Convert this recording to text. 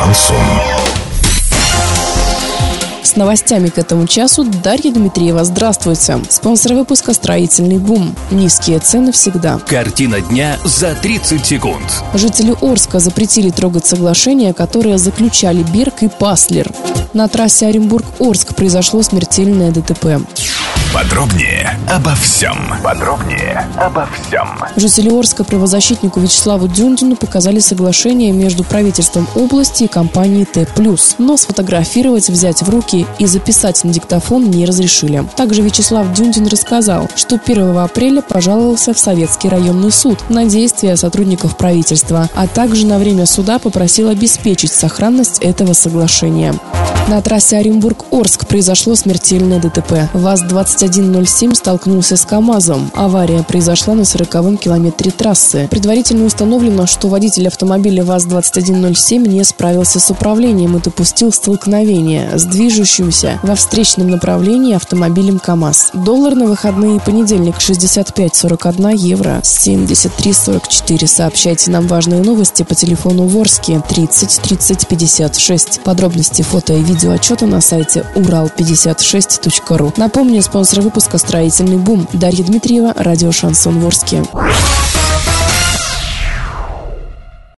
Шансон. С новостями к этому часу Дарья Дмитриева. Здравствуйте. Спонсор выпуска «Строительный бум». Низкие цены всегда. Картина дня за 30 секунд. Жители Орска запретили трогать соглашения, которые заключали Берг и Паслер. На трассе Оренбург-Орск произошло смертельное ДТП. Подробнее обо всем. Подробнее обо всем. Жители Орска правозащитнику Вячеславу Дюндину показали соглашение между правительством области и компанией Т+. Но сфотографировать, взять в руки и записать на диктофон не разрешили. Также Вячеслав Дюндин рассказал, что 1 апреля пожаловался в Советский районный суд на действия сотрудников правительства, а также на время суда попросил обеспечить сохранность этого соглашения. На трассе Оренбург-Орск произошло смертельное ДТП. ВАЗ-2107 столкнулся с КАМАЗом. Авария произошла на 40-м километре трассы. Предварительно установлено, что водитель автомобиля ВАЗ-2107 не справился с управлением и допустил столкновение с движущимся во встречном направлении автомобилем КАМАЗ. Доллар на выходные понедельник 65,41 евро, 73,44. Сообщайте нам важные новости по телефону Ворске 30 30 56. Подробности фото и видео видеоотчета на сайте урал56.ру. Напомню, спонсор выпуска «Строительный бум» Дарья Дмитриева, радио «Шансон Ворске».